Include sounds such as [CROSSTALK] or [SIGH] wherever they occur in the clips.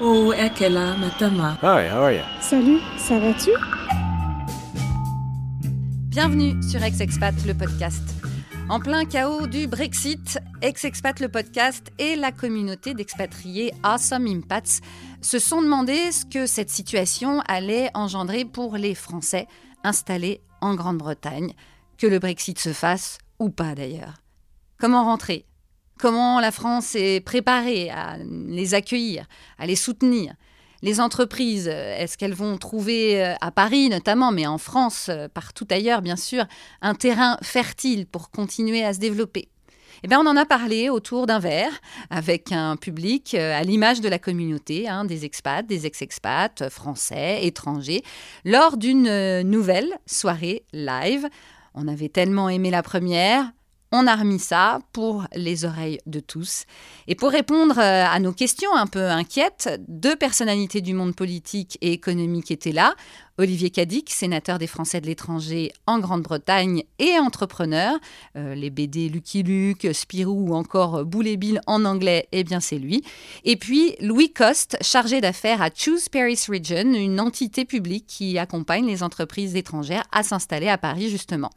Oh, Ekela, Matama. Hi, how are you? Salut, ça va-tu? Bienvenue sur Ex-Expat, le podcast. En plein chaos du Brexit, Ex-Expat, le podcast et la communauté d'expatriés Awesome Impats se sont demandé ce que cette situation allait engendrer pour les Français installés en Grande-Bretagne, que le Brexit se fasse ou pas d'ailleurs. Comment rentrer? Comment la France est préparée à les accueillir, à les soutenir les entreprises, est-ce qu'elles vont trouver euh, à Paris notamment, mais en France, euh, partout ailleurs bien sûr, un terrain fertile pour continuer à se développer? Eh bien, on en a parlé autour d'un verre avec un public euh, à l'image de la communauté, hein, des expats, des ex-expats, français, étrangers, lors d'une nouvelle soirée live. On avait tellement aimé la première, on a remis ça pour les oreilles de tous. Et pour répondre euh, à nos questions un peu inquiètes, deux personnalités du monde politique et économique étaient là. Olivier Cadic, sénateur des Français de l'étranger en Grande-Bretagne et entrepreneur. Euh, les BD Lucky Luke, Spirou ou encore Boulet Bill en anglais, eh bien c'est lui. Et puis Louis Coste, chargé d'affaires à Choose Paris Region, une entité publique qui accompagne les entreprises étrangères à s'installer à Paris justement.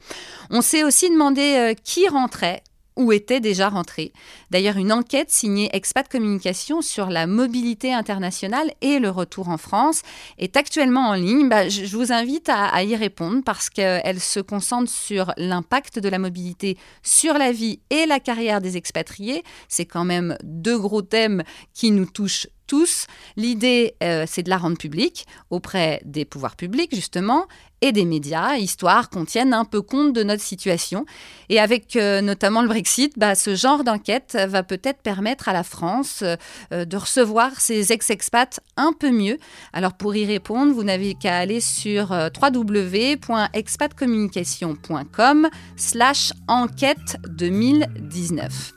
On s'est aussi demandé euh, qui rentrait où était déjà rentré. D'ailleurs, une enquête signée Expat Communication sur la mobilité internationale et le retour en France est actuellement en ligne. Bah, je vous invite à, y répondre parce qu'elle se concentre sur l'impact de la mobilité sur la vie et la carrière des expatriés. C'est quand même deux gros thèmes qui nous touchent tous. L'idée, euh, c'est de la rendre publique auprès des pouvoirs publics, justement, et des médias, histoire qu'on tienne un peu compte de notre situation. Et avec euh, notamment le Brexit, bah, ce genre d'enquête va peut-être permettre à la France euh, de recevoir ses ex-expats un peu mieux. Alors pour y répondre, vous n'avez qu'à aller sur www.expatcommunication.com slash enquête 2019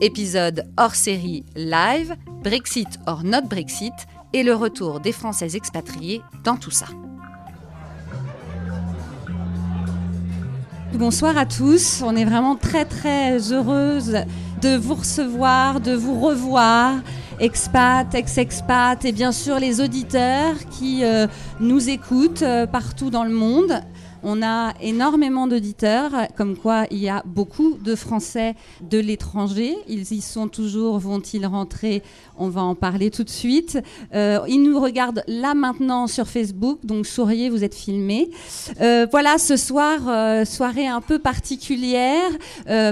épisode hors série live, Brexit or not Brexit, et le retour des Français expatriés dans tout ça. Bonsoir à tous, on est vraiment très très heureuse de vous recevoir, de vous revoir, expats, ex-expats et bien sûr les auditeurs qui euh, nous écoutent euh, partout dans le monde. On a énormément d'auditeurs, comme quoi il y a beaucoup de Français de l'étranger. Ils y sont toujours, vont-ils rentrer? On va en parler tout de suite. Euh, ils nous regardent là maintenant sur Facebook, donc souriez, vous êtes filmés. Euh, voilà, ce soir, euh, soirée un peu particulière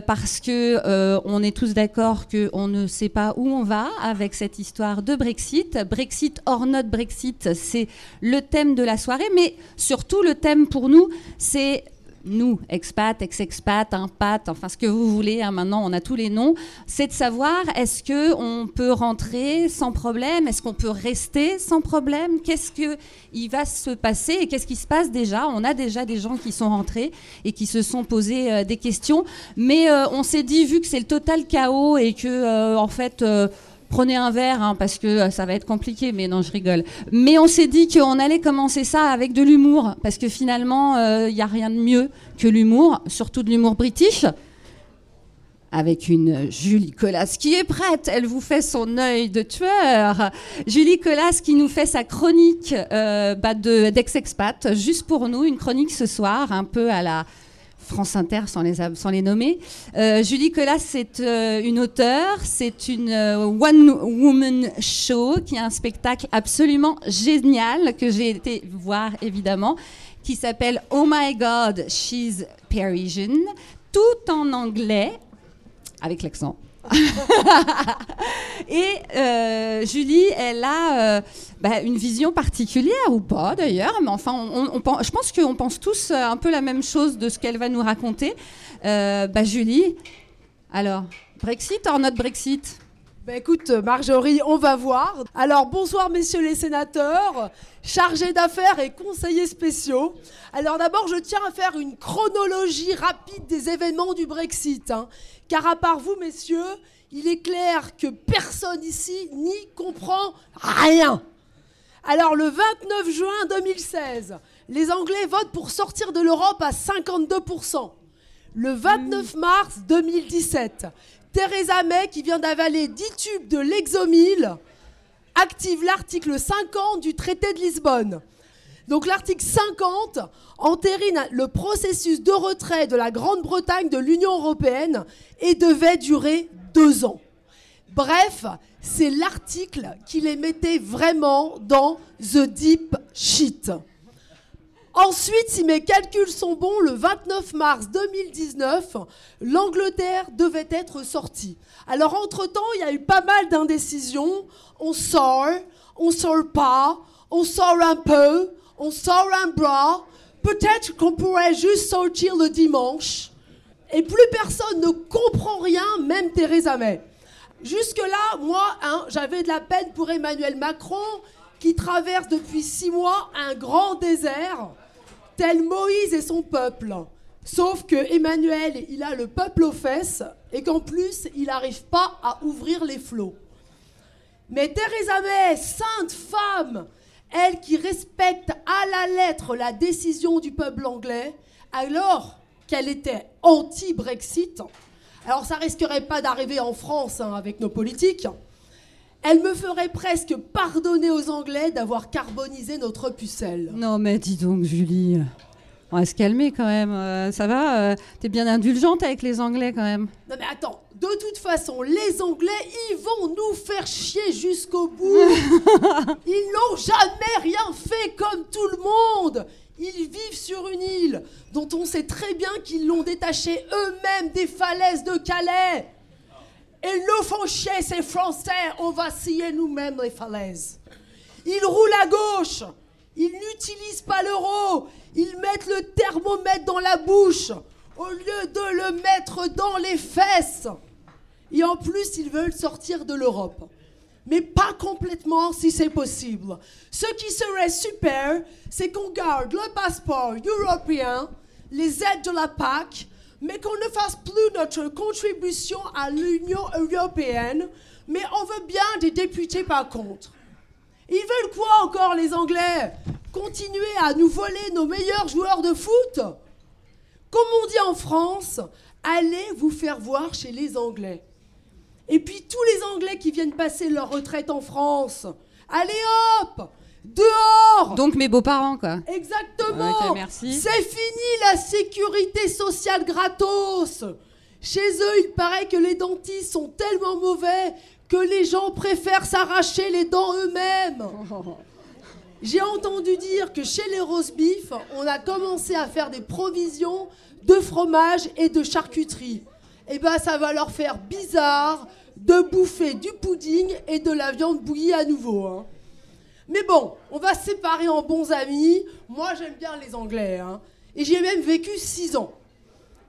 parce que on est tous d'accord qu'on ne sait pas où on va avec cette histoire de Brexit. Brexit or not Brexit, c'est le thème de la soirée, mais surtout le thème pour nous, c'est nous, expats, ex-expats, impat, enfin ce que vous voulez, hein, maintenant on a tous les noms, c'est de savoir est-ce qu'on peut rentrer sans problème, est-ce qu'on peut rester sans problème, qu'est-ce qui va se passer et qu'est-ce qui se passe déjà? On a déjà des gens qui sont rentrés et qui se sont posés euh, des questions, mais euh, on s'est dit, vu que c'est le total chaos et que euh, en fait prenez un verre hein, parce que euh, ça va être compliqué, mais non, je rigole. Mais on s'est dit qu'on allait commencer ça avec de l'humour parce que finalement, il euh, n'y a rien de mieux que l'humour, surtout de l'humour british. Avec une Julie Colas qui est prête, elle vous fait son œil de tueur. Julie Colas qui nous fait sa chronique euh, bah, d'ex-expat, juste pour nous, une chronique ce soir, un peu à la France Inter sans les, sans les nommer. Euh, Julie Collas, c'est euh, une auteure, c'est une euh, one-woman show qui est un spectacle absolument génial que j'ai été voir évidemment, qui s'appelle Oh My God, She's Parisian, tout en anglais, avec l'accent. [LAUGHS] et euh, Julie, elle a euh, bah, une vision particulière ou pas d'ailleurs, mais enfin, on, je pense qu'on pense tous euh, un peu la même chose de ce qu'elle va nous raconter. bah, Julie, alors, Brexit or not Brexit? Bah écoute, Marjorie, on va voir. Alors, bonsoir, messieurs les sénateurs, chargés d'affaires et conseillers spéciaux. Alors, d'abord, je tiens à faire une chronologie rapide des événements du Brexit. Hein. car à part vous, messieurs, il est clair que personne ici n'y comprend rien. Alors, le 29 juin 2016, les Anglais votent pour sortir de l'Europe à 52%. Le 29 mars 2017, Theresa May, qui vient d'avaler 10 tubes de Lexomil, active l'article 50 du traité de Lisbonne. Donc l'article 50 entérine le processus de retrait de la Grande-Bretagne de l'Union européenne et devait durer deux ans. Bref, c'est l'article qui les mettait vraiment dans The Deep Shit. Ensuite, si mes calculs sont bons, le 29 mars 2019, l'Angleterre devait être sortie. Alors, entre-temps, il y a eu pas mal d'indécisions. On sort, on sort pas, on sort un peu, on sort un bras. Peut-être qu'on pourrait juste sortir le dimanche. Et plus personne ne comprend rien, même Theresa May. Jusque-là, moi, hein, j'avais de la peine pour Emmanuel Macron, qui traverse depuis six mois un grand désert tel Moïse et son peuple. Sauf que Emmanuel, il a le peuple aux fesses et qu'en plus, il n'arrive pas à ouvrir les flots. Mais Theresa May, sainte femme, elle qui respecte à la lettre la décision du peuple anglais, alors qu'elle était anti-Brexit, alors ça risquerait pas d'arriver en France hein, avec nos politiques, elle me ferait presque pardonner aux Anglais d'avoir carbonisé notre pucelle. Non, mais dis donc, Julie. On va se calmer quand même. Euh, ça va euh, T'es bien indulgente avec les Anglais quand même. Non, mais attends. De toute façon, les Anglais, ils vont nous faire chier jusqu'au bout. [LAUGHS] ils n'ont jamais rien fait comme tout le monde. Ils vivent sur une île dont on sait très bien qu'ils l'ont détachée eux-mêmes des falaises de Calais. Et nous font ces Français, on va scier nous-mêmes les falaises. Ils roulent à gauche, ils n'utilisent pas l'euro, ils mettent le thermomètre dans la bouche au lieu de le mettre dans les fesses. Et en plus, ils veulent sortir de l'Europe. Mais pas complètement si c'est possible. Ce qui serait super, c'est qu'on garde le passeport européen, les aides de la PAC, mais qu'on ne fasse plus notre contribution à l'Union européenne, mais on veut bien des députés par contre. Ils veulent quoi encore les Anglais? Continuer à nous voler nos meilleurs joueurs de foot? Comme on dit en France, allez vous faire voir chez les Anglais. Et puis tous les Anglais qui viennent passer leur retraite en France, allez hop Dehors Donc mes beaux-parents, quoi. Exactement merci. C'est fini la sécurité sociale gratos Chez eux, il paraît que les dentistes sont tellement mauvais que les gens préfèrent s'arracher les dents eux-mêmes. [LAUGHS] J'ai entendu dire que chez les rose beef, on a commencé à faire des provisions de fromage et de charcuterie. Eh ben, ça va leur faire bizarre de bouffer du pudding et de la viande bouillie à nouveau. Hein. Mais bon, on va se séparer en bons amis. Moi, j'aime bien les Anglais. Hein. Et j'ai même vécu six ans.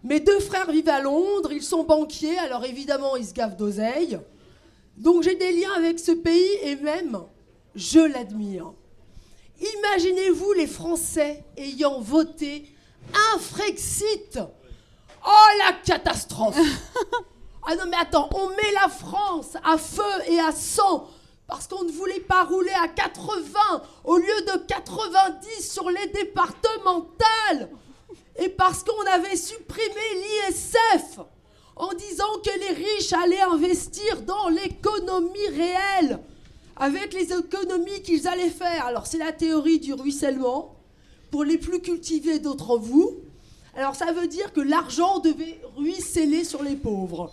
Mes deux frères vivent à Londres, ils sont banquiers, alors évidemment, ils se gavent d'oseille. Donc j'ai des liens avec ce pays et même, je l'admire. Imaginez-vous les Français ayant voté un Frexit. Oh la catastrophe [LAUGHS] Ah non mais attends, on met la France à feu et à sang parce qu'on ne voulait pas rouler à 80 au lieu de 90 sur les départementales, et parce qu'on avait supprimé l'ISF en disant que les riches allaient investir dans l'économie réelle, avec les économies qu'ils allaient faire. Alors c'est la théorie du ruissellement, pour les plus cultivés d'entre vous. Alors ça veut dire que l'argent devait ruisseler sur les pauvres.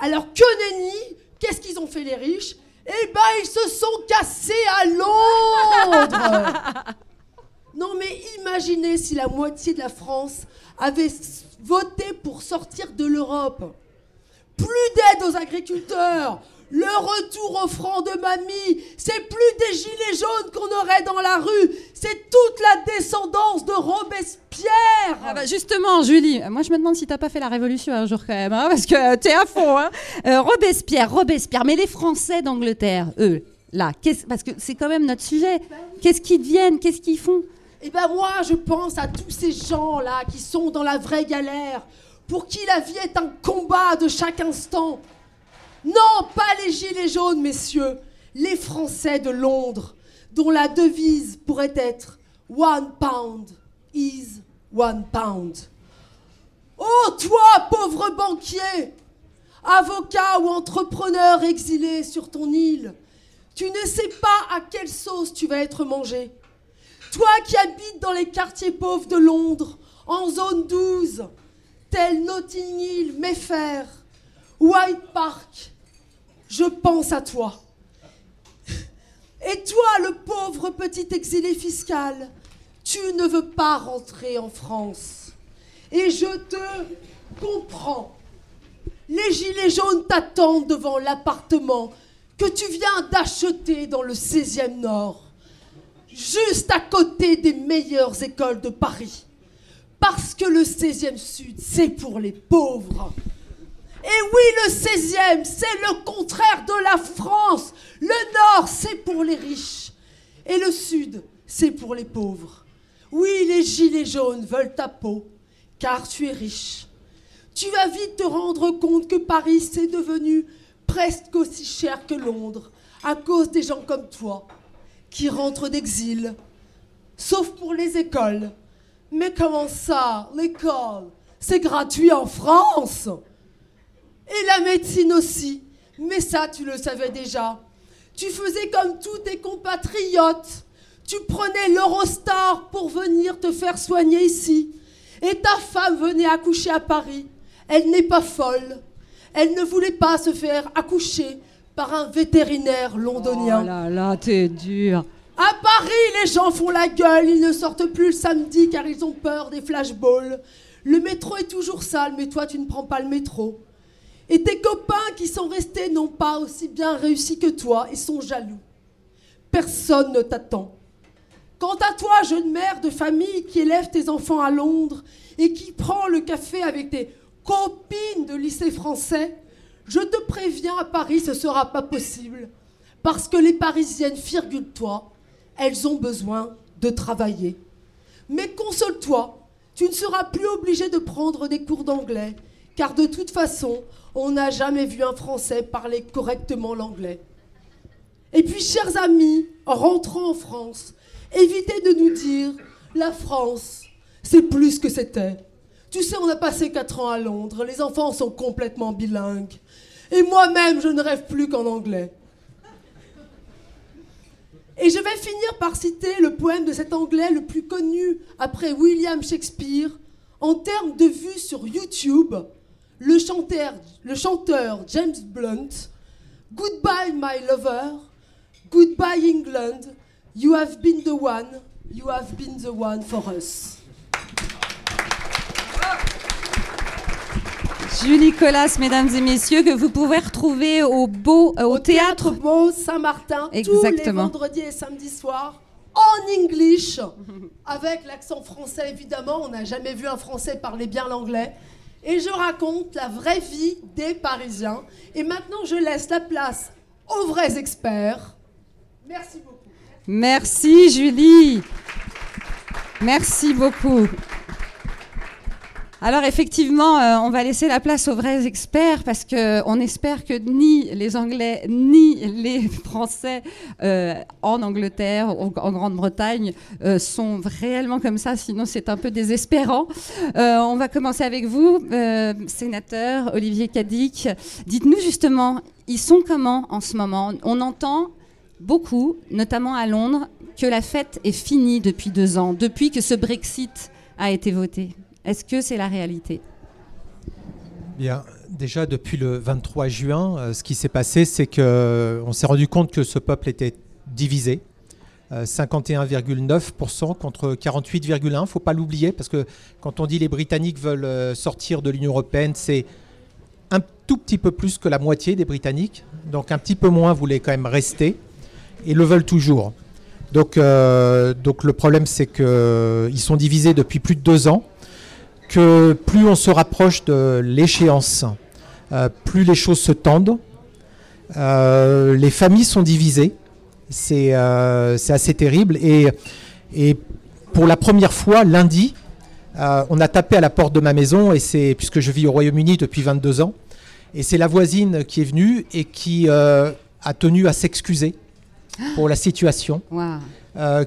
Alors que nenni, qu'est-ce qu'ils ont fait les riches? Eh ben, ils se sont cassés à Londres. [LAUGHS] Non, mais imaginez si la moitié de la France avait voté pour sortir de l'Europe. Plus d'aide aux agriculteurs, le retour au franc de mamie, c'est plus des gilets jaunes qu'on aurait dans la rue, c'est toute la descendance de Robespierre. Ah bah justement, Julie, moi je me demande si t'as pas fait la révolution un jour quand même, hein, parce que t'es à fond. Hein. Euh, Robespierre, Robespierre, mais les Français d'Angleterre, eux, là, parce que c'est quand même notre sujet. Qu'est-ce qu'ils deviennent? Qu'est-ce qu'ils font? Eh ben moi, je pense à tous ces gens là qui sont dans la vraie galère, pour qui la vie est un combat de chaque instant. Non, pas les gilets jaunes, messieurs, les Français de Londres, dont la devise pourrait être One pound is one pound. Oh, toi, pauvre banquier avocat ou entrepreneur exilé sur ton île, tu ne sais pas à quelle sauce tu vas être mangé. Toi qui habites dans les quartiers pauvres de Londres, en zone 12, tel Notting Hill, Mayfair, White Park, je pense à toi. Et toi, le pauvre petit exilé fiscal, tu ne veux pas rentrer en France. Et je te comprends. Les gilets jaunes t'attendent devant l'appartement que tu viens d'acheter dans le 16e Nord, juste à côté des meilleures écoles de Paris. Parce que le 16e Sud, c'est pour les pauvres. Et oui, le 16e, c'est le contraire de la France. Le Nord, c'est pour les riches. Et le Sud, c'est pour les pauvres. Oui, les gilets jaunes veulent ta peau, car tu es riche. Tu vas vite te rendre compte que Paris, c'est devenu presque aussi cher que Londres, à cause des gens comme toi, qui rentrent d'exil, sauf pour les écoles. Mais comment ça, l'école? C'est gratuit en France? Et la médecine aussi. Mais ça, tu le savais déjà. Tu faisais comme tous tes compatriotes. Tu prenais l'Eurostar pour venir te faire soigner ici. Et ta femme venait accoucher à Paris. Elle n'est pas folle. Elle ne voulait pas se faire accoucher par un vétérinaire londonien. Oh là là, t'es dur. À Paris, les gens font la gueule, ils ne sortent plus le samedi car ils ont peur des flashballs. Le métro est toujours sale, mais toi tu ne prends pas le métro. Et tes copains qui sont restés n'ont pas aussi bien réussi que toi et sont jaloux. Personne ne t'attend. Quant à toi, jeune mère de famille qui élève tes enfants à Londres et qui prend le café avec tes copine de lycée français, je te préviens, à Paris, ce ne sera pas possible. Parce que les Parisiennes, figure-toi, elles ont besoin de travailler. Mais console-toi, tu ne seras plus obligé de prendre des cours d'anglais, car de toute façon, on n'a jamais vu un Français parler correctement l'anglais. Et puis, chers amis, en rentrant en France, évitez de nous dire, la France, c'est plus que c'était. Tu sais, on a passé 4 ans à Londres, les enfants sont complètement bilingues. Et moi-même, je ne rêve plus qu'en anglais. Et je vais finir par citer le poème de cet anglais le plus connu après William Shakespeare en termes de vues sur YouTube, le chanteur, le chanteur James Blunt, Goodbye my lover, Goodbye England, you have been the one, you have been the one for us. Julie Colas, mesdames et messieurs, que vous pouvez retrouver au, Beau, euh, au, théâtre, Beau Saint-Martin tous les vendredis et samedis soirs en English, [LAUGHS] avec l'accent français évidemment. On n'a jamais vu un Français parler bien l'anglais. Et je raconte la vraie vie des Parisiens. Et maintenant, je laisse la place aux vrais experts. Merci beaucoup. Merci Julie. Merci beaucoup. Alors effectivement, euh, on va laisser la place aux vrais experts parce qu'on espère que ni les Anglais ni les [LAUGHS] Français euh, en Angleterre ou en Grande-Bretagne euh, sont réellement comme ça, sinon c'est un peu désespérant. on va commencer avec vous, sénateur Olivier Cadic. Dites-nous justement, ils sont comment en ce moment? On entend beaucoup, notamment à Londres, que la fête est finie depuis deux ans, depuis que ce Brexit a été voté. Est-ce que c'est la réalité? Bien, déjà depuis le 23 juin, euh, ce qui s'est passé, c'est qu'on euh, s'est rendu compte que ce peuple était divisé. 51,9% euh, contre 48,1%. Il ne faut pas l'oublier parce que quand on dit les Britanniques veulent sortir de l'Union européenne, c'est un tout petit peu plus que la moitié des Britanniques. Donc un petit peu moins voulaient quand même rester et le veulent toujours. Donc, donc le problème, c'est qu'ils sont divisés depuis plus de deux ans que plus on se rapproche de l'échéance, euh, plus les choses se tendent. Euh, les familles sont divisées. C'est euh, assez terrible. Et, et, pour la première fois, lundi, on a tapé à la porte de ma maison, et c'est puisque je vis au Royaume-Uni depuis 22 ans. Et c'est la voisine qui est venue et qui a tenu à s'excuser pour la situation,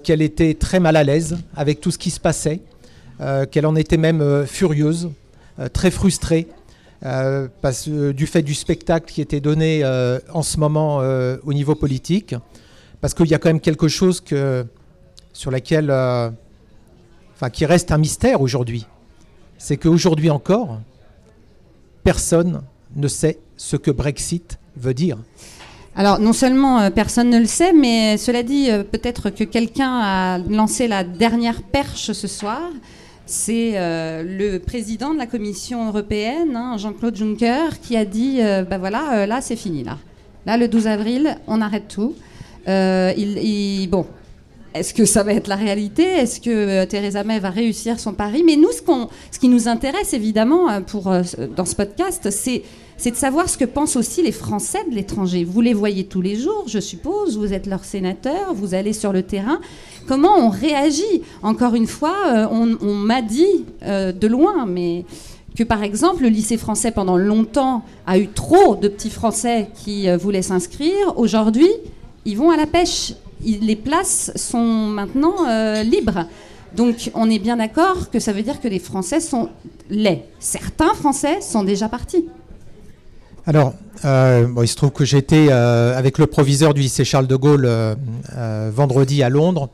qu'elle était très mal à l'aise avec tout ce qui se passait. Euh, qu'elle en était même euh, furieuse, euh, très frustrée, parce, du fait du spectacle qui était donné en ce moment au niveau politique, parce qu'il y a quand même quelque chose sur laquelle, enfin, qui reste un mystère aujourd'hui. C'est qu'aujourd'hui encore, personne ne sait ce que Brexit veut dire. Alors, non seulement personne ne le sait, mais cela dit, peut-être que quelqu'un a lancé la dernière perche ce soir. C'est euh, le président de la Commission européenne, hein, Jean-Claude Juncker, qui a dit ben voilà, là, c'est fini. Là. là, le 12 avril, on arrête tout. Il, bon, est-ce que ça va être la réalité? Est-ce que Theresa May va réussir son pari? Mais nous, ce, ce, qui nous intéresse évidemment pour, dans ce podcast, c'est c'est de savoir ce que pensent aussi les Français de l'étranger. Vous les voyez tous les jours, je suppose, vous êtes leur sénateur, vous allez sur le terrain. Comment on réagit Encore une fois, euh, on, m'a dit euh, de loin, mais que par exemple le lycée français pendant longtemps a eu trop de petits Français qui euh, voulaient s'inscrire. Aujourd'hui, ils vont à la pêche. les places sont maintenant libres. Donc on est bien d'accord que ça veut dire que les Français sont les. Certains Français sont déjà partis. Alors, euh, il se trouve que j'étais euh, avec le proviseur du lycée Charles de Gaulle euh, vendredi à Londres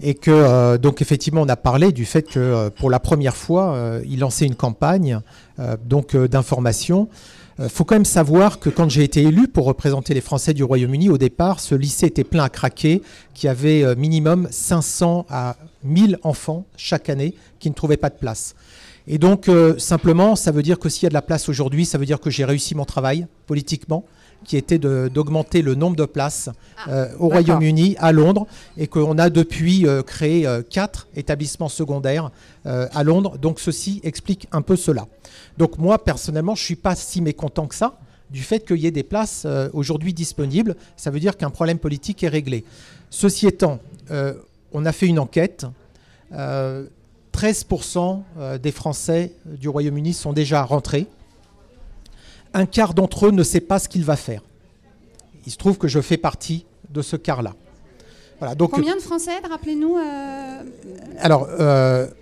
et que donc effectivement on a parlé du fait que pour la première fois il lançait une campagne donc d'information. Il faut quand même savoir que quand j'ai été élu pour représenter les Français du Royaume-Uni, au départ, ce lycée était plein à craquer, qui avait minimum 500 à 1000 enfants chaque année qui ne trouvaient pas de place. Et donc, euh, simplement, ça veut dire que s'il y a de la place aujourd'hui, ça veut dire que j'ai réussi mon travail politiquement, qui était d'augmenter le nombre de places ah, euh, au Royaume-Uni, à Londres, et qu'on a depuis euh, créé quatre établissements secondaires à Londres. Donc, ceci explique un peu cela. Donc, moi, personnellement, je ne suis pas si mécontent que ça du fait qu'il y ait des places aujourd'hui disponibles. Ça veut dire qu'un problème politique est réglé. Ceci étant, on a fait une enquête. 13% euh, des Français du Royaume-Uni sont déjà rentrés. Un quart d'entre eux ne sait pas ce qu'il va faire. Il se trouve que je fais partie de ce quart-là. Voilà, donc, Combien de Français, rappelez-nous euh, Alors,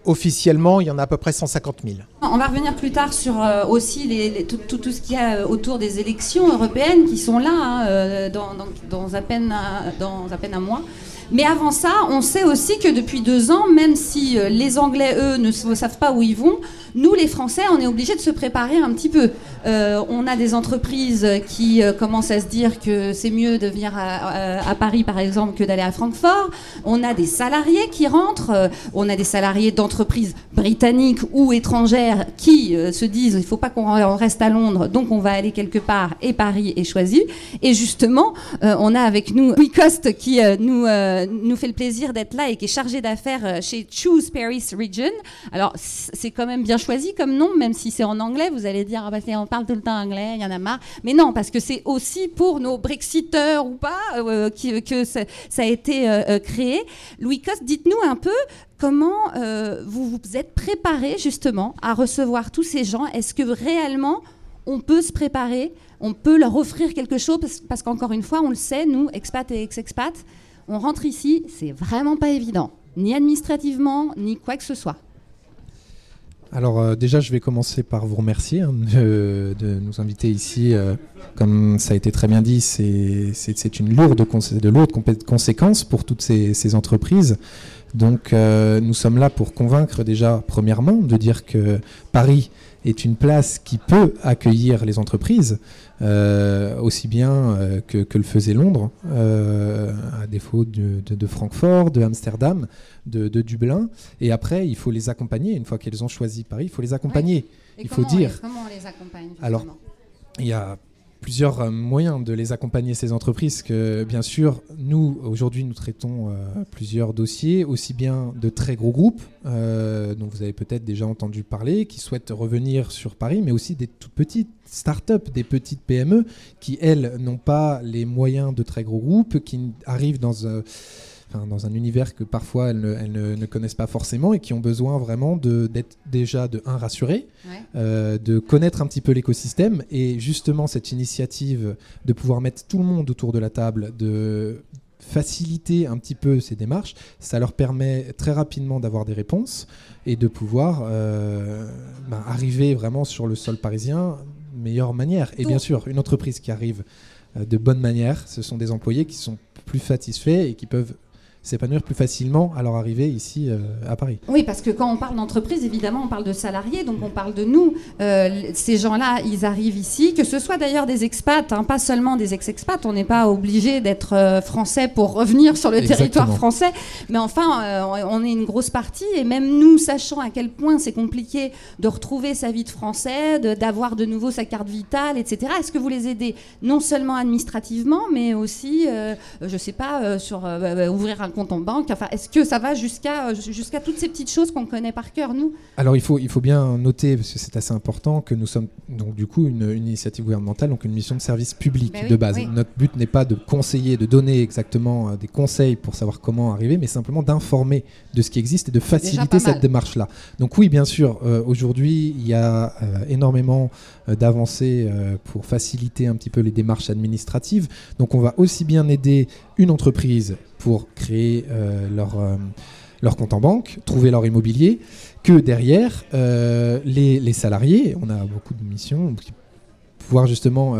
officiellement, il y en a à peu près 150 000. On va revenir plus tard sur aussi les, tout, tout, ce qu'il y a autour des élections européennes qui sont là hein, dans, dans, à peine, dans à peine un mois. Mais avant ça, on sait aussi que depuis deux ans, même si euh, les Anglais, eux, ne savent pas où ils vont, nous, les Français, on est obligés de se préparer un petit peu. Euh, on a des entreprises qui euh, commencent à se dire que c'est mieux de venir à, Paris, par exemple, que d'aller à On a des salariés qui rentrent. on a des salariés d'entreprises britanniques ou étrangères qui se disent il ne faut pas qu'on reste à Londres, donc on va aller quelque part et Paris est choisi. Et justement, on a avec nous Coste qui nous euh, nous fait le plaisir d'être là et qui est chargé d'affaires euh, chez Choose Paris Region. Alors, c'est quand même bien choisi comme nom, même si c'est en anglais. Vous allez dire, ah bah, on parle tout le temps anglais, il y en a marre. Mais non, parce que c'est aussi pour nos Brexiteurs ou pas euh, que ça, a été créé. Louis Coste, dites-nous un peu comment vous vous êtes préparé justement à recevoir tous ces gens. Est-ce que réellement on peut se préparer, on peut leur offrir quelque chose, parce, qu'encore une fois, on le sait, nous, expats et ex-expats, on rentre ici, c'est vraiment pas évident, ni administrativement, ni quoi que ce soit. Alors euh, déjà, je vais commencer par vous remercier hein, de, nous inviter ici. Euh, comme ça a été très bien dit, c'est une lourde, de lourdes conséquences pour toutes ces, entreprises. Donc euh, nous sommes là pour convaincre déjà, premièrement, de dire que Paris est une place qui peut accueillir les entreprises. Euh, aussi bien euh, que, le faisait Londres, euh, à défaut de, Francfort, de Amsterdam, de, Dublin. Et après, il faut les accompagner. Une fois qu'elles ont choisi Paris, il faut les accompagner. Il faut dire. comment on les accompagne Alors, il y a plusieurs euh, moyens de les accompagner, ces entreprises, que bien sûr, nous, aujourd'hui, nous traitons euh, plusieurs dossiers, aussi bien de très gros groupes, euh, dont vous avez peut-être déjà entendu parler, qui souhaitent revenir sur Paris, mais aussi des toutes petites start-up, des petites PME, qui, elles, n'ont pas les moyens de très gros groupes, qui arrivent dans dans un univers que parfois elles ne, connaissent pas forcément et qui ont besoin vraiment d'être déjà de un rassurés, euh, de connaître un petit peu l'écosystème et justement cette initiative de pouvoir mettre tout le monde autour de la table, de faciliter un petit peu ces démarches, ça leur permet très rapidement d'avoir des réponses et de pouvoir euh, ben, arriver vraiment sur le sol parisien meilleure manière. Et bien sûr, une entreprise qui arrive euh, de bonne manière, ce sont des employés qui sont plus satisfaits et qui peuvent s'épanouir plus facilement à leur arrivée ici euh, à Paris. Oui, parce que quand on parle d'entreprise, évidemment, on parle de salariés, donc on parle de nous. Euh, ces gens-là, ils arrivent ici, que ce soit d'ailleurs des expats, hein, pas seulement des ex-expats. On n'est pas obligé d'être euh, français pour revenir sur le territoire français, mais enfin, on est une grosse partie, et même nous, sachant à quel point c'est compliqué de retrouver sa vie de français, d'avoir de, nouveau sa carte vitale, etc. Est-ce que vous les aidez? Non seulement administrativement, mais aussi, je ne sais pas, sur ouvrir un compte en banque enfin, Est-ce que ça va jusqu'à euh, jusqu'à toutes ces petites choses qu'on connaît par cœur, nous? Alors, il faut, il faut bien noter, parce que c'est assez important, que nous sommes donc du coup une, initiative gouvernementale, donc une mission de service public ben de base. Notre but n'est pas de conseiller, de donner exactement euh, des conseils pour savoir comment arriver, mais simplement d'informer de ce qui existe et de faciliter cette démarche-là. Donc oui, bien sûr, euh, aujourd'hui, il y a énormément d'avancées pour faciliter un petit peu les démarches administratives. Donc on va aussi bien aider une entreprise pour créer euh, leur, euh, leur compte en banque, trouver leur immobilier, que derrière, euh, les, salariés, on a beaucoup de missions, pouvoir justement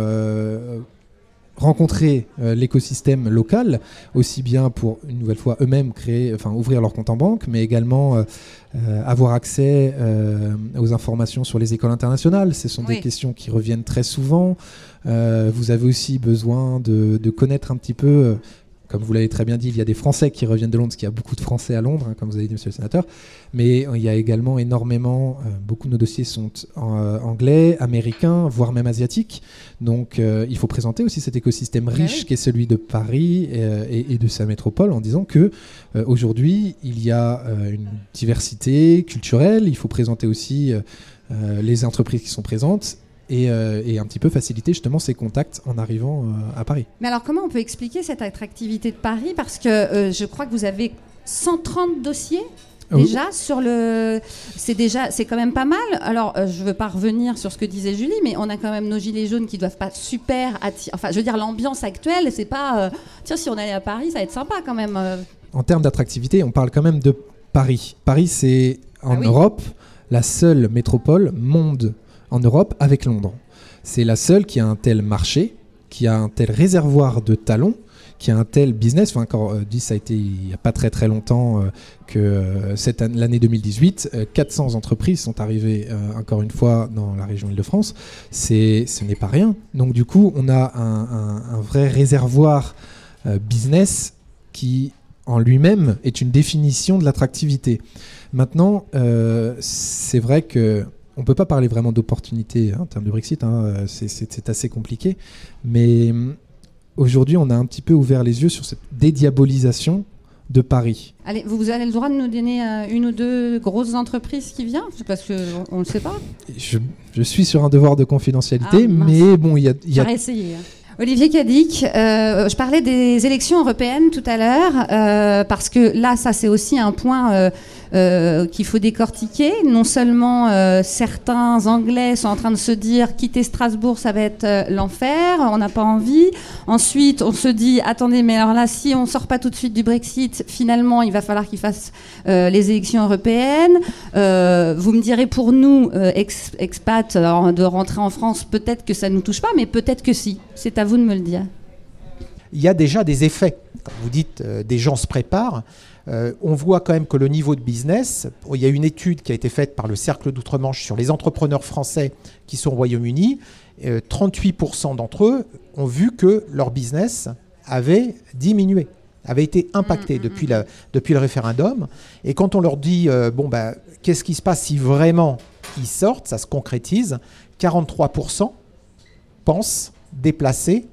rencontrer l'écosystème local, aussi bien pour une nouvelle fois eux-mêmes créer, enfin ouvrir leur compte en banque, mais également avoir accès aux informations sur les écoles internationales. Ce sont des questions qui reviennent très souvent. vous avez aussi besoin de, de connaître un petit peu comme vous l'avez très bien dit, il y a des Français qui reviennent de Londres, parce qu'il y a beaucoup de Français à Londres, hein, comme vous avez dit, monsieur le sénateur. Mais il y a également énormément, euh, beaucoup de nos dossiers sont euh, anglais, américains, voire même asiatiques. Donc euh, il faut présenter aussi cet écosystème riche qui est celui de Paris et, de sa métropole en disant que aujourd'hui il y a une diversité culturelle. Il faut présenter aussi les entreprises qui sont présentes euh, et, un petit peu faciliter justement ces contacts en arrivant euh, à Paris. Mais alors comment on peut expliquer cette attractivité de Paris? Parce que euh, je crois que vous avez 130 dossiers déjà sur le c'est déjà c'est quand même pas mal. Alors je veux pas revenir sur ce que disait Julie mais on a quand même nos gilets jaunes qui doivent pas super attirer enfin je veux dire l'ambiance actuelle c'est pas tiens si on allait à Paris ça va être sympa quand même en termes d'attractivité on parle quand même de Paris. Paris c'est en ah Europe la seule métropole monde en Europe avec Londres. C'est la seule qui a un tel marché, qui a un tel réservoir de talents, qui a un tel business. Enfin, encore euh, dit, ça a été il n'y a pas très très longtemps euh, que euh, l'année 2018, 400 entreprises sont arrivées encore une fois dans la région Île-de-France. Ce n'est pas rien. Donc du coup, on a un vrai réservoir business qui en lui-même est une définition de l'attractivité. Maintenant, c'est vrai que on ne peut pas parler vraiment d'opportunité hein, en termes de Brexit, hein, euh, c'est assez compliqué. Mais hum, aujourd'hui, on a un petit peu ouvert les yeux sur cette dédiabolisation de Paris. Allez, vous avez le droit de nous donner euh, une ou deux grosses entreprises qui viennent Parce qu'on ne le sait pas. Je, suis sur un devoir de confidentialité, ah, mais bon, il y a... Y a... essayé. Hein. Olivier Cadic, euh, je parlais des élections européennes tout à l'heure, parce que là, ça c'est aussi un point euh, qu'il faut décortiquer. Non seulement euh, certains Anglais sont en train de se dire quitter Strasbourg, ça va être euh, l'enfer, on n'a pas envie. Ensuite, on se dit attendez, mais alors là, si on sort pas tout de suite du Brexit, finalement, il va falloir qu'ils fassent les élections européennes. vous me direz pour nous, expats, de rentrer en France, peut-être que ça ne nous touche pas, mais peut-être que si. C'est à vous de me le dire. Il y a déjà des effets. Quand vous dites des gens se préparent, euh, on voit quand même que le niveau de business, il y a une étude qui a été faite par le Cercle d'Outre-Manche sur les entrepreneurs français qui sont au Royaume-Uni. 38% euh, d'entre eux ont vu que leur business avait diminué, avait été impacté mmh, mmh, depuis, mmh. depuis le référendum. Et quand on leur dit, euh, bon, bah, qu'est-ce qui se passe si vraiment ils sortent, ça se concrétise, 43% pensent déplacer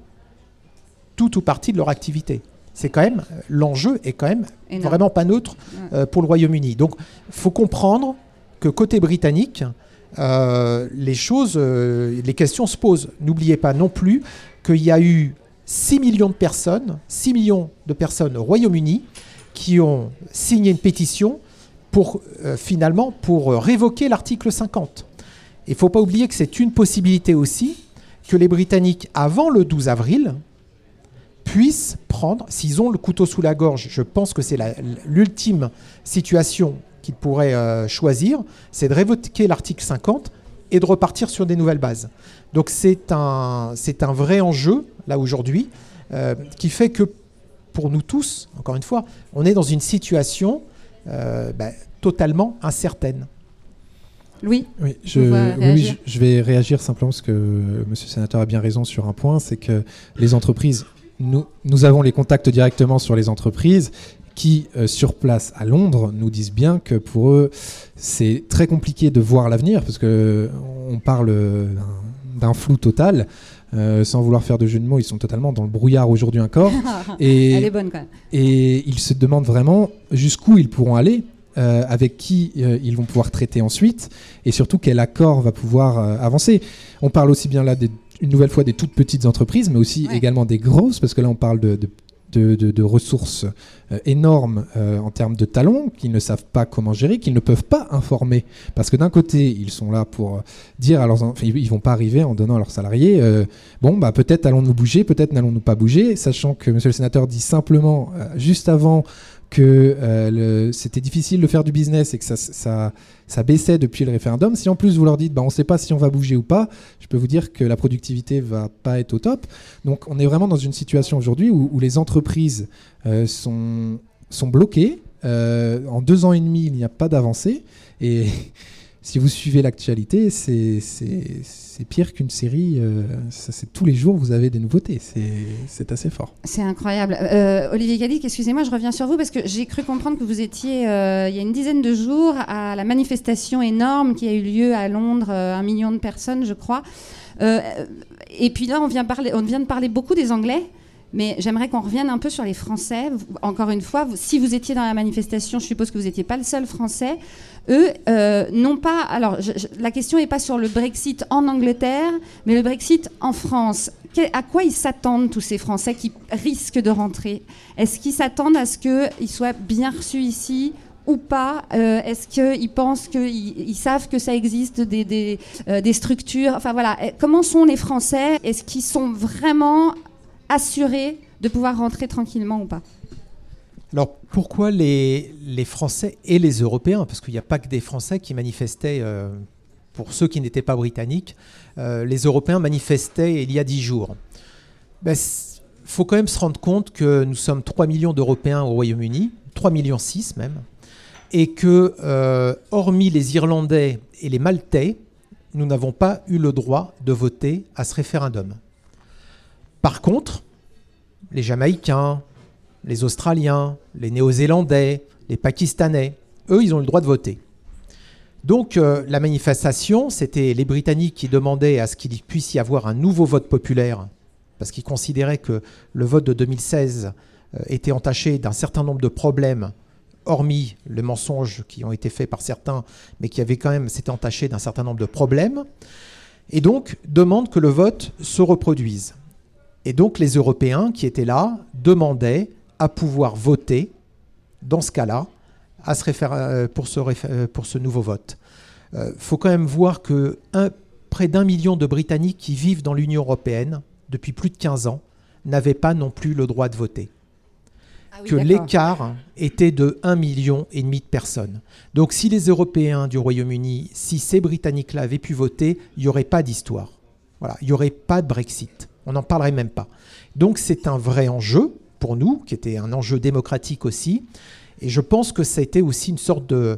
tout ou partie de leur activité c'est quand même l'enjeu est quand même vraiment pas neutre euh, pour le Royaume-Uni. Donc, il faut comprendre que côté britannique, euh, les choses, euh, les questions se posent. N'oubliez pas non plus qu'il y a eu 6 millions de personnes, 6 millions de personnes au Royaume-Uni qui ont signé une pétition pour finalement pour révoquer l'article 50. Il ne faut pas oublier que c'est une possibilité aussi que les Britanniques, avant le 12 avril, puissent prendre, s'ils ont le couteau sous la gorge, je pense que c'est l'ultime situation qu'ils pourraient euh, choisir, c'est de révoquer l'article 50 et de repartir sur des nouvelles bases. Donc c'est un, un vrai enjeu, là aujourd'hui, euh, qui fait que pour nous tous, encore une fois, on est dans une situation euh, bah, totalement incertaine. Louis Oui, je, oui, vais réagir simplement parce que M. le sénateur a bien raison sur un point, c'est que les entreprises, nous, nous avons les contacts directement sur les entreprises qui, euh, sur place à Londres, nous disent bien que pour eux, c'est très compliqué de voir l'avenir parce que on parle euh, d'un- d'un flou total. Euh, sans vouloir faire de jeu de mots, ils sont totalement dans le brouillard aujourd'hui encore. [LAUGHS] Et, Elle est bonne quand même. et ils se demandent vraiment jusqu'où ils pourront aller, euh, avec qui euh, ils vont pouvoir traiter ensuite, et surtout quel accord va pouvoir euh, avancer. On parle aussi bien là, des- une nouvelle fois, des toutes petites entreprises, mais aussi Ouais. également des grosses, parce que là on parle de, de- de- de- de ressources euh, énormes euh, en termes de talents qu'ils ne savent pas comment gérer, qu'ils ne peuvent pas informer. Parce que d'un côté, ils sont là pour dire à leurs... en- Enfin, ils vont pas arriver en donnant à leurs salariés... euh, Bon, bah, peut-être allons-nous bouger, peut-être n'allons-nous pas bouger, sachant que Monsieur le Sénateur dit simplement, juste avant, que euh, c'était difficile de faire du business et que ça, ça, baissait depuis le référendum. Si en plus vous leur dites, bah, on ne sait pas si on va bouger ou pas, je peux vous dire que la productivité va pas être au top. Donc on est vraiment dans une situation aujourd'hui où, où les entreprises euh, sont, sont bloquées. Euh, en deux ans et demi, il n'y a pas d'avancée. Et [LAUGHS] si vous suivez l'actualité, c'est pire qu'une série. euh, tous les jours, vous avez des nouveautés. C'est- assez fort. C'est incroyable. Euh, Olivier Gallic, excusez-moi, je reviens sur vous parce que j'ai cru comprendre que vous étiez euh, il y a une dizaine de jours à la manifestation énorme qui a eu lieu à Londres, euh, un million de personnes, je crois. Et puis là, on vient, de parler beaucoup des Anglais. Mais j'aimerais qu'on revienne un peu sur les Français. Encore une fois, si vous étiez dans la manifestation, je suppose que vous n'étiez pas le seul Français. Eux, euh, non pas. Alors, la question n'est pas sur le Brexit en Angleterre, mais le Brexit en France. À quoi ils s'attendent, tous ces Français qui risquent de rentrer? Est-ce qu'ils s'attendent à ce qu'ils soient bien reçus ici ou pas? Euh, Est-ce qu'ils pensent qu'ils ils savent que ça existe, des, des, euh, structures? Enfin voilà, comment sont les Français? Est-ce qu'ils sont vraiment assurés de pouvoir rentrer tranquillement ou pas? Alors pourquoi les, Français et les Européens? Parce qu'il n'y a pas que des Français qui manifestaient, euh, pour ceux qui n'étaient pas britanniques, euh, les Européens manifestaient il y a dix jours. Il faut quand même se rendre compte que nous sommes 3 millions d'Européens au Royaume-Uni, 3 millions 6 même, et que, euh, hormis les Irlandais et les Maltais, nous n'avons pas eu le droit de voter à ce référendum. Par contre, les Jamaïcains, les Australiens, les Néo-Zélandais, les Pakistanais, eux, ils ont le droit de voter. Donc euh, la manifestation, c'était les Britanniques qui demandaient à ce qu'il puisse y avoir un nouveau vote populaire, parce qu'ils considéraient que le vote de 2016 euh, était entaché d'un certain nombre de problèmes, hormis les mensonges qui ont été faits par certains, mais qui avaient quand même, s'était entaché d'un certain nombre de problèmes, et donc demandent que le vote se reproduise. Et donc les Européens qui étaient là demandaient à pouvoir voter, dans ce cas-là, à se euh, pour, ce réfé- euh, pour ce nouveau vote. Il faut quand même voir que un- près d'un million de Britanniques qui vivent dans l'Union européenne depuis plus de 15 ans n'avaient pas non plus le droit de voter. que l'écart était de 1,5 million et demi de personnes. Donc si les Européens du Royaume-Uni, si ces Britanniques-là avaient pu voter, il n'y aurait pas d'histoire. Voilà, il n'y aurait pas de Brexit. On n'en parlerait même pas. Donc c'est un vrai enjeu pour nous, qui était un enjeu démocratique aussi. Et je pense que ça a été aussi une sorte euh,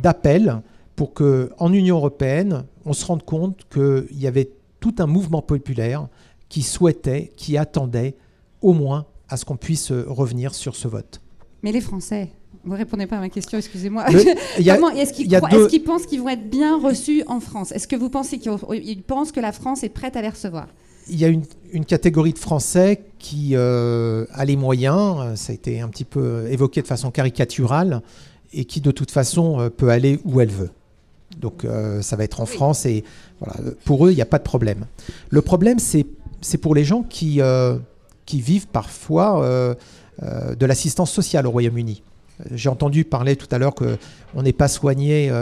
d'appel pour que, en Union européenne, on se rende compte qu'il y avait tout un mouvement populaire qui souhaitait, qui attendait au moins à ce qu'on puisse euh, revenir sur ce vote. Mais les Français, vous répondez pas à ma question, excusez-moi. [LAUGHS] Est-ce qu'ils pensent qu'ils vont être bien reçus en France? Est-ce que vous pensez qu'ils ils pensent que la France est prête à les recevoir? Il y a une, une catégorie de Français qui euh, a les moyens, euh, ça a été un petit peu évoqué de façon caricaturale, et qui de toute façon euh, peut aller où elle veut. Donc euh, ça va être en France et voilà, pour eux, il n'y a pas de problème. Le problème, c'est pour les gens qui, euh, qui vivent parfois de l'assistance sociale au Royaume-Uni. J'ai entendu parler tout à l'heure qu'on n'est pas soigné,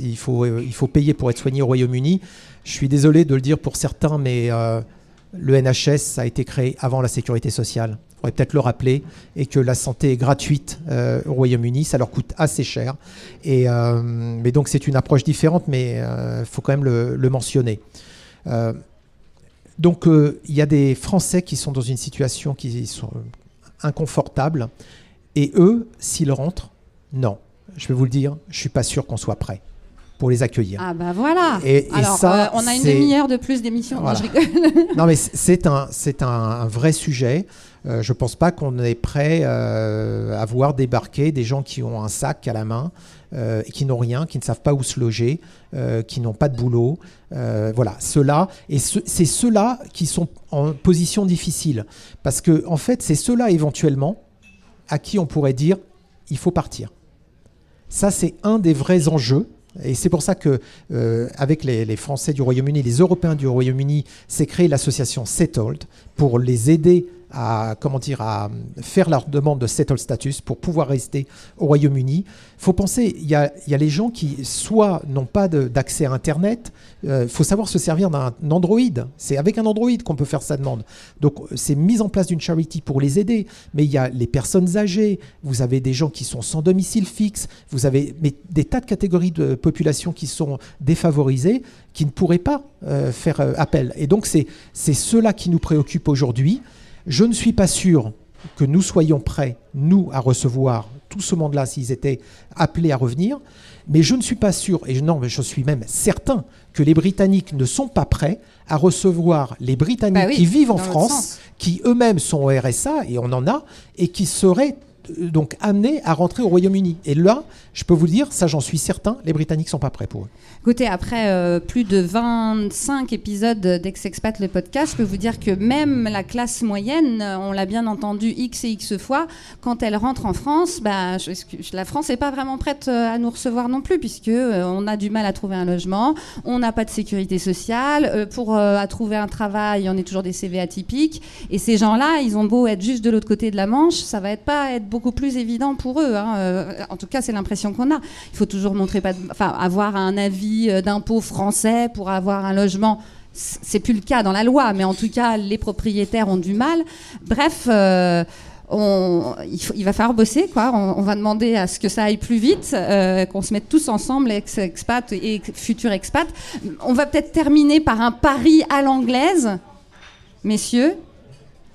il, faut, il faut payer pour être soigné au Royaume-Uni. Je suis désolé de le dire pour certains, mais euh, le NHS a été créé avant la sécurité sociale. faudrait peut-être le rappeler, et que la santé est gratuite euh, au Royaume-Uni, ça leur coûte assez cher. Euh, mais donc c'est une approche différente, mais il faut quand même le, mentionner. donc il y a des Français qui sont dans une situation qui sont inconfortables, et eux, s'ils rentrent, non, je vais vous le dire, je suis pas sûr qu'on soit prêt pour les accueillir. Ah bah voilà. Et, Alors, ça, euh, on a une demi-heure de plus d'émission. Non, Voilà. mais c'est un, c'est un, un vrai sujet. Euh, je pense pas qu'on est prêt euh, à voir débarquer des gens qui ont un sac à la main, euh, et qui n'ont rien, qui ne savent pas où se loger, qui n'ont pas de boulot. Voilà, ceux-là. Et ce- c'est ceux-là qui sont en position difficile. Parce que, en fait, c'est ceux-là éventuellement à qui on pourrait dire il faut partir. Ça, c'est un des vrais enjeux. Et c'est pour ça que, euh, avec les, Français du Royaume-Uni, les Européens du Royaume-Uni, s'est créée l'association Settled pour les aider à, comment dire, à faire leur demande de settled status pour pouvoir rester au Royaume-Uni. Il faut penser, il y a, y a les gens qui soit n'ont pas d'accès à Internet, il faut savoir se servir d'un Android. C'est avec un Android qu'on peut faire sa demande. Donc c'est mise en place d'une charity pour les aider. Mais il y a les personnes âgées, vous avez des gens qui sont sans domicile fixe, vous avez mais des tas de catégories de population qui sont défavorisées, qui ne pourraient pas euh, faire euh, appel. Et donc c'est cela qui nous préoccupe aujourd'hui. Je ne suis pas sûr que nous soyons prêts, nous, à recevoir tout ce monde-là s'ils étaient appelés à revenir. Mais je ne suis pas sûr, et non, mais je suis même certain que les Britanniques ne sont pas prêts à recevoir les Britanniques Bah oui, qui vivent en France, qui eux-mêmes sont au RSA, et on en a, et qui seraient euh, donc amenés à rentrer au Royaume-Uni. Et là, je peux vous le dire, ça j'en suis certain, les Britanniques sont pas prêts pour eux. Écoutez, après euh, plus de 25 épisodes d'Ex-Expat le podcast, je peux vous dire que même la classe moyenne, euh, on l'a bien entendu X et X fois, quand elle rentre en France, bah, la France n'est pas vraiment prête euh, à nous recevoir non plus, puisque on a du mal à trouver un logement, on n'a pas de sécurité sociale, pour trouver un travail, on est toujours des CV atypiques, et ces gens-là, ils ont beau être juste de l'autre côté de la Manche, ça va être pas être beaucoup plus évident pour eux. hein. En tout cas, c'est l'impression qu'on a. Il faut toujours montrer pas, enfin, avoir un avis euh, d'impôt français pour avoir un logement. C'est plus le cas dans la loi, mais en tout cas, les propriétaires ont du mal. Bref. euh, il, va falloir bosser, quoi. On, va demander à ce que ça aille plus vite, euh, qu'on se mette tous ensemble, ex-expat et futurs expats. On va peut-être terminer par un pari à l'anglaise, messieurs.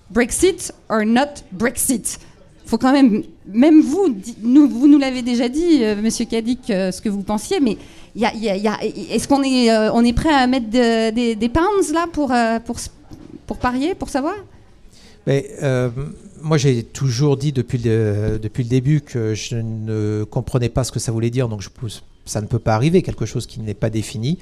Brexit or not Brexit? Faut quand même, même vous, nous, vous nous l'avez déjà dit, euh, Monsieur Kadik, euh, ce que vous pensiez, mais est-ce qu'on est, euh, on est prêt à mettre de- des, pounds là pour, euh, pour, pour parier, pour savoir? Moi, j'ai toujours dit depuis le, depuis le début que je ne comprenais pas ce que ça voulait dire, donc je, ça ne peut pas arriver, quelque chose qui n'est pas défini.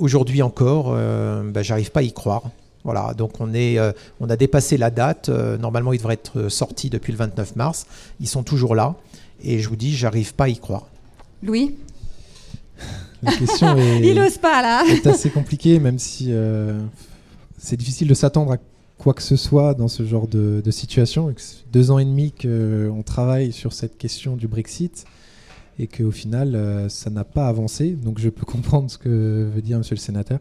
Aujourd'hui encore, ben, j'arrive pas à y croire. Voilà, donc on, est, euh, on a dépassé la date. Euh, normalement, il devrait être sorti depuis le 29 mars. Ils sont toujours là. Et je vous dis, j'arrive pas à y croire. Louis La question [LAUGHS] est, Il ose pas là est assez compliquée, même si euh, c'est difficile de s'attendre à quoi que ce soit dans ce genre de, de situation. Deux ans et demi qu'on travaille sur cette question du Brexit et qu'au final, euh, ça n'a pas avancé. Donc je peux [LAUGHS] comprendre ce que veut dire monsieur le sénateur.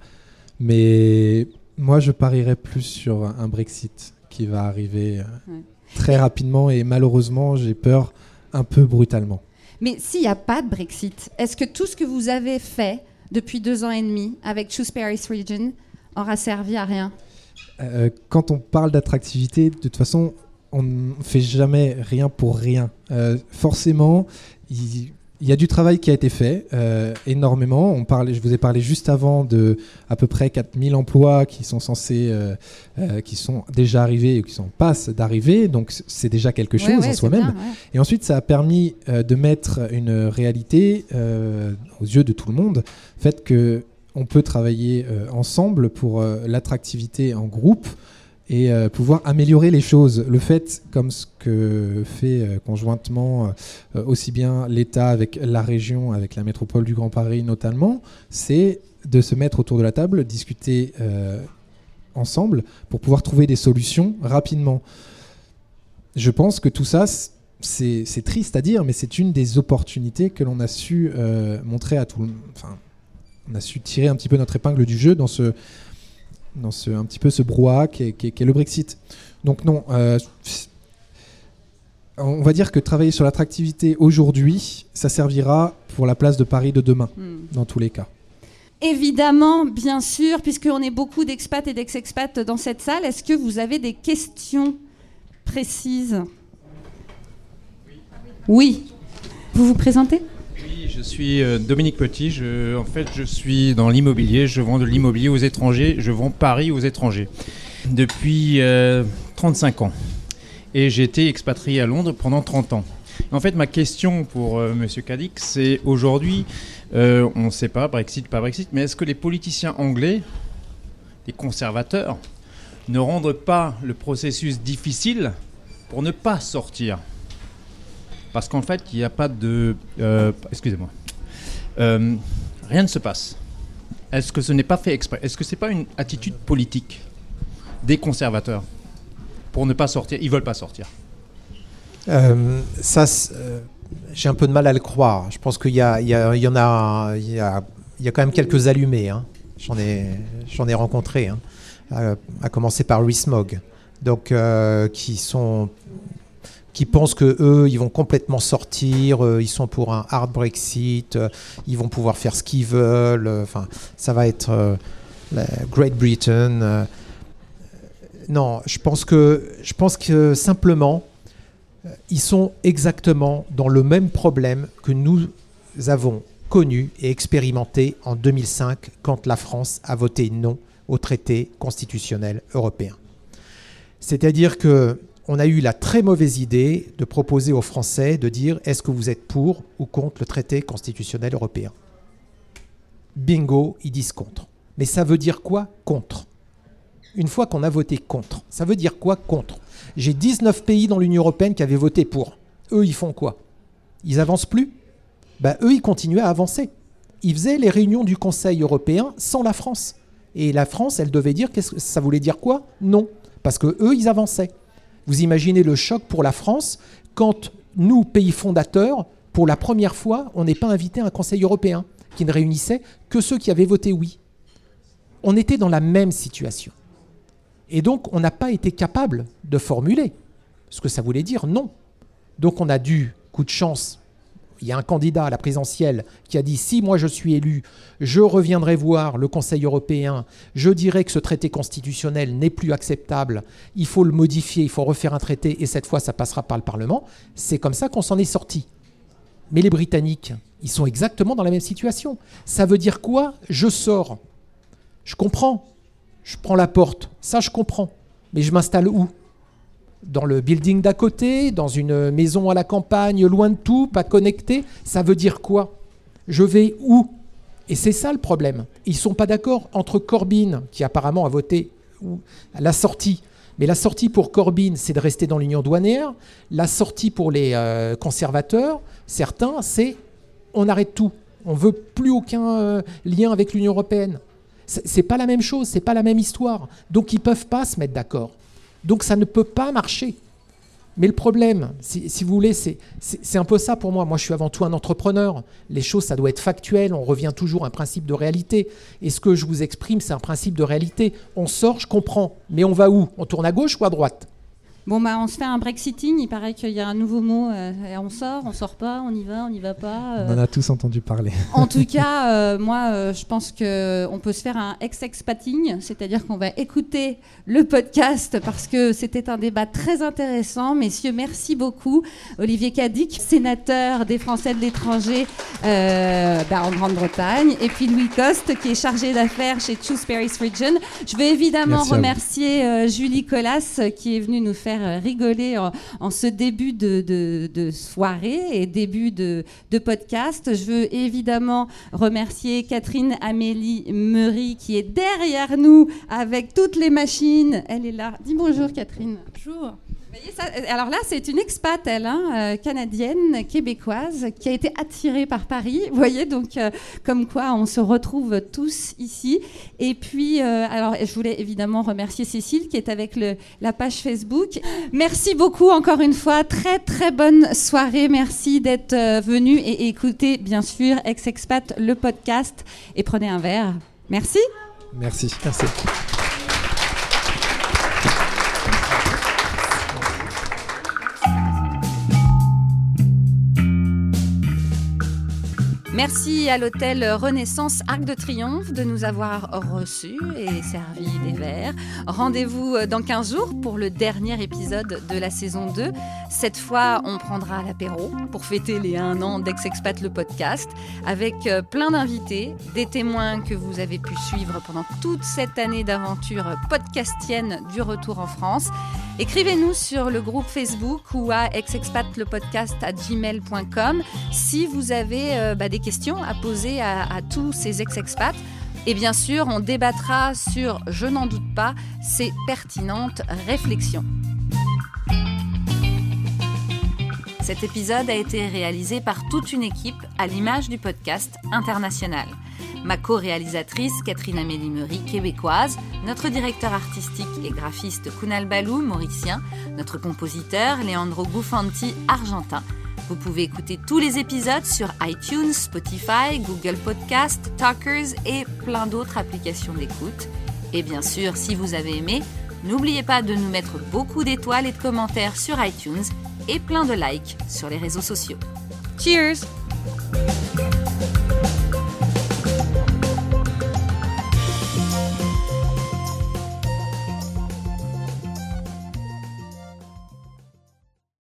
Mais moi, je parierais plus sur un Brexit qui va arriver euh, Ouais. très rapidement et malheureusement, j'ai peur un peu brutalement. Mais s'il n'y a pas de Brexit, est-ce que tout ce que vous avez fait depuis deux ans et demi avec Choose Paris Region aura servi à rien? Euh, quand on parle d'attractivité, de toute façon, on ne fait jamais rien pour rien. Euh, forcément, il, il y a du travail qui a été fait, euh, énormément. On parlait, je vous ai parlé juste avant de à peu près 4000 emplois qui sont censés, euh, euh, qui sont déjà arrivés ou qui sont en passe d'arriver. Donc c'est déjà quelque chose Ouais, ouais, en soi-même. ouais. Et ensuite, ça a permis de mettre une réalité aux yeux de tout le monde, fait que on peut travailler ensemble pour l'attractivité en groupe et euh, pouvoir améliorer les choses. Le fait, comme ce que fait euh, conjointement euh, aussi bien l'État avec la région, avec la métropole du Grand Paris notamment, c'est de se mettre autour de la table, discuter ensemble pour pouvoir trouver des solutions rapidement. Je pense que tout ça, c'est triste à dire, mais c'est une des opportunités que l'on a su montrer à tout le Enfin, on a su tirer un petit peu notre épingle du jeu dans ce, dans ce, un petit peu ce brouhaha qui est, le Brexit. Donc non, euh, on va dire que travailler sur l'attractivité aujourd'hui, ça servira pour la place de Paris de demain, hmm. dans tous les cas. Évidemment, bien sûr, puisqu'on est beaucoup d'expats et d'ex-expats dans cette salle, est-ce que vous avez des questions précises? Oui. Vous vous présentez? Je suis euh, Dominique Petit. Je, en fait, je suis dans l'immobilier. Je vends de l'immobilier aux étrangers. Je vends Paris aux étrangers depuis 35 euh, ans. Et j'ai été expatrié à Londres pendant 30 ans. En fait, ma question pour M. Euh, Monsieur Cadix, c'est aujourd'hui, on ne sait pas, Brexit, pas Brexit, mais est-ce que les politiciens anglais, les conservateurs, ne rendent pas le processus difficile pour ne pas sortir? Parce qu'en fait, il n'y a pas de... Euh, excusez-moi. Euh, rien ne se passe. Est-ce que ce n'est pas fait exprès? Est-ce que ce n'est pas une attitude politique des conservateurs pour ne pas sortir? Ils veulent pas sortir. Euh, ça, j'ai un peu de mal à le croire. Je pense qu'il y, y, en a, a, a quand même quelques allumés. Hein. J'en ai, j'en ai rencontré, hein. à, commencer par Rees-Mogg, donc qui sont qui pensent que eux, ils vont complètement sortir, euh, ils sont pour un hard Brexit, euh, ils vont pouvoir faire ce qu'ils veulent. Euh, enfin, ça va être Great Britain. non, je pense que, je pense que simplement, ils sont exactement dans le même problème que nous avons connu et expérimenté en 2005 quand la France a voté non au traité constitutionnel européen. C'est-à-dire que on a eu la très mauvaise idée de proposer aux Français de dire est-ce que vous êtes pour ou contre le traité constitutionnel européen? Bingo, ils disent contre. Mais ça veut dire quoi contre? Une fois qu'on a voté contre, ça veut dire quoi contre? J'ai 19 pays dans l'Union européenne qui avaient voté pour. Eux, ils font quoi? Ils avancent plus? Ben, Eux, ils continuaient à avancer. Ils faisaient les réunions du Conseil européen sans la France. Et la France, elle devait dire, qu'est-ce que ça voulait dire quoi? Non. Parce que eux, ils avançaient. Vous imaginez le choc pour la France quand nous, pays fondateurs, pour la première fois, on n'est pas invité à un Conseil européen qui ne réunissait que ceux qui avaient voté oui. On était dans la même situation. Et donc, on n'a pas été capable de formuler ce que ça voulait dire non. Donc, on a dû, coup de chance, il y a un candidat à la présidentielle qui a dit si moi je suis élu, je reviendrai voir le Conseil européen, je dirai que ce traité constitutionnel n'est plus acceptable, il faut le modifier, il faut refaire un traité et cette fois ça passera par le Parlement. C'est comme ça qu'on s'en est sorti. Mais les Britanniques, ils sont exactement dans la même situation. Ça veut dire quoi? Je sors. Je comprends. Je prends la porte. Ça, je comprends. Mais je m'installe où? Dans le building d'à côté, dans une maison à la campagne, loin de tout, pas connecté, ça veut dire quoi? Je vais où? Et c'est ça le problème. Ils ne sont pas d'accord entre Corbyn, qui apparemment a voté la sortie, mais la sortie pour Corbyn, c'est de rester dans l'union douanière. La sortie pour les euh, conservateurs, certains, c'est on arrête tout. On veut plus aucun euh, lien avec l'Union européenne. C'est pas la même chose, c'est pas la même histoire. Donc ils peuvent pas se mettre d'accord. Donc ça ne peut pas marcher. Mais le problème, si, vous voulez, c'est un peu ça pour moi. Moi, je suis avant tout un entrepreneur. Les choses, ça doit être factuel. On revient toujours à un principe de réalité. Et ce que je vous exprime, c'est un principe de réalité. On sort, je comprends. Mais on va où? On tourne à gauche ou à droite? Bon, bah, on se fait un Brexiting. Il paraît qu'il y a un nouveau mot. Euh, on sort, on sort pas, on y va, on n'y va pas. Euh. On en a tous entendu parler. En tout [LAUGHS] cas, euh, moi, je pense qu'on peut se faire un ex-expating, c'est-à-dire qu'on va écouter le podcast parce que c'était un débat très intéressant. Messieurs, merci beaucoup. Olivier Cadic, sénateur des Français de l'étranger bah, en Grande-Bretagne, et puis Louis Coste, qui est chargé d'affaires chez Choose Paris Region. Je vais évidemment remercier Julie Collas, qui est venue nous faire rigoler en, ce début de, soirée et début de, podcast. Je veux évidemment remercier Catherine Amélie Meury qui est derrière nous avec toutes les machines. Elle est là. Dis bonjour Catherine. Bonjour. Euh, alors là, c'est une expat, elle, hein, euh, canadienne, québécoise, qui a été attirée par Paris. Vous voyez, donc, euh, comme quoi on se retrouve tous ici. Et puis, alors, je voulais évidemment remercier Cécile, qui est avec la page Facebook. Merci beaucoup, encore une fois. Très, très bonne soirée. Merci d'être venu et écouter, bien sûr, Ex-Expat, le podcast. Et prenez un verre. Merci. Merci. Merci. Merci à l'hôtel Renaissance Arc de Triomphe de nous avoir reçus et servi des verres. Rendez-vous dans 15 jours pour le dernier épisode de la saison 2. Cette fois, on prendra l'apéro pour fêter les 1 an d'Ex-Expat le podcast avec plein d'invités, des témoins que vous avez pu suivre pendant toute cette année d'aventure podcastienne du retour en France. Écrivez-nous sur le groupe Facebook ou à à gmail.com si vous avez euh, bah, des questions à poser à, tous ces ex-expats. Et bien sûr, on débattra sur, je n'en doute pas, ces pertinentes réflexions. Cet épisode a été réalisé par toute une équipe à l'image du podcast international. Ma co-réalisatrice Catherine Amélie Meury, québécoise, notre directeur artistique et graphiste Kunal Balou, mauricien, notre compositeur Leandro Gufanti, argentin, vous pouvez écouter tous les épisodes sur iTunes, Spotify, Google Podcast, Talkers et plein d'autres applications d'écoute. Et bien sûr, si vous avez aimé, n'oubliez pas de nous mettre beaucoup d'étoiles et de commentaires sur iTunes et plein de likes sur les réseaux sociaux. Cheers